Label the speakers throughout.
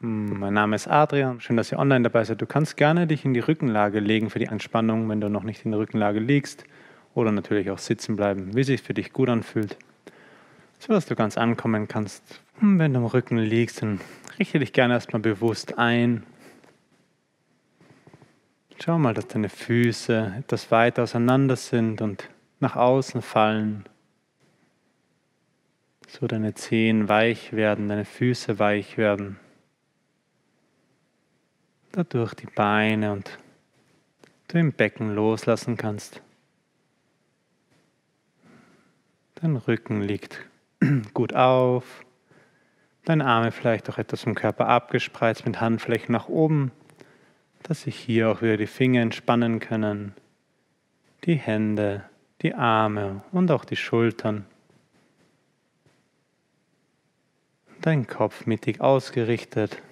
Speaker 1: Hm, mein Name ist Adrian. Schön, dass ihr online dabei seid. Du kannst gerne dich in die Rückenlage legen für die Entspannung, wenn du noch nicht in der Rückenlage liegst. Oder natürlich auch sitzen bleiben, wie sich für dich gut anfühlt. So dass du ganz ankommen kannst. Hm, wenn du im Rücken liegst, dann richte dich gerne erstmal bewusst ein. Schau mal, dass deine Füße etwas weiter auseinander sind und nach außen fallen. So deine Zehen weich werden, deine Füße weich werden dadurch die Beine und du im Becken loslassen kannst. Dein Rücken liegt gut auf, deine Arme vielleicht auch etwas vom Körper abgespreizt mit Handflächen nach oben, dass sich hier auch wieder die Finger entspannen können, die Hände, die Arme und auch die Schultern. Dein Kopf mittig ausgerichtet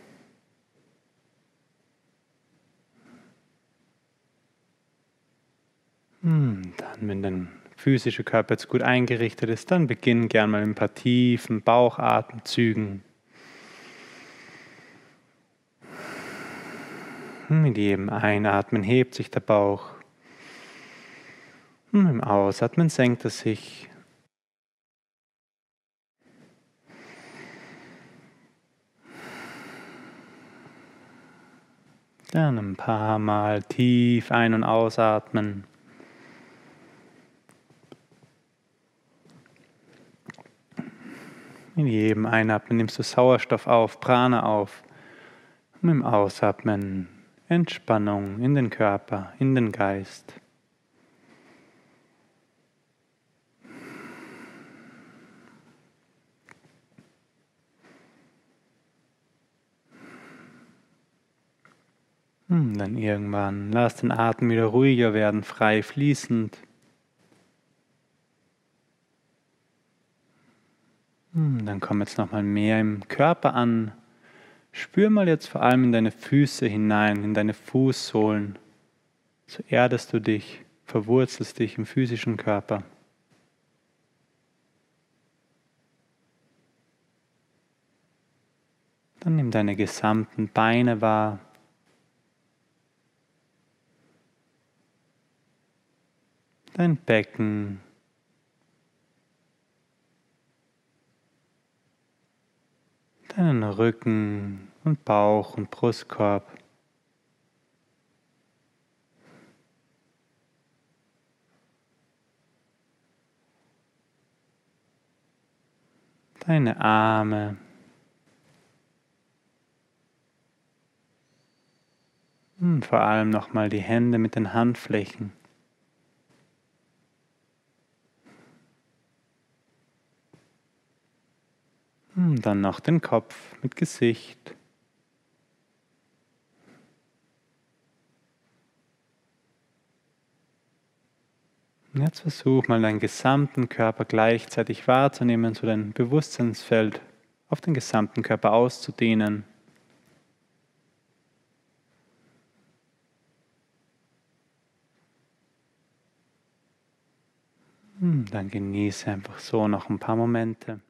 Speaker 1: dann, wenn dein physischer Körper jetzt gut eingerichtet ist, dann beginn gern mal ein paar tiefen Bauchatemzügen. Mit jedem Einatmen hebt sich der Bauch. Mit dem Ausatmen senkt er sich. Dann ein paar Mal tief ein- und ausatmen. In jedem Einatmen nimmst du Sauerstoff auf, Prana auf. Und im Ausatmen Entspannung in den Körper, in den Geist. Hm, dann irgendwann lass den Atem wieder ruhiger werden, frei fließend. Dann komm jetzt nochmal mehr im Körper an. Spür mal jetzt vor allem in deine Füße hinein, in deine Fußsohlen. So erdest du dich, verwurzelst dich im physischen Körper. Dann nimm deine gesamten Beine wahr. Dein Becken, deinen Rücken und Bauch und Brustkorb. Deine Arme. Und vor allem nochmal die Hände mit den Handflächen. Dann noch den Kopf mit Gesicht. Jetzt versuch mal deinen gesamten Körper gleichzeitig wahrzunehmen, so dein Bewusstseinsfeld auf den gesamten Körper auszudehnen. Hm, dann genieße einfach so noch ein paar Momente.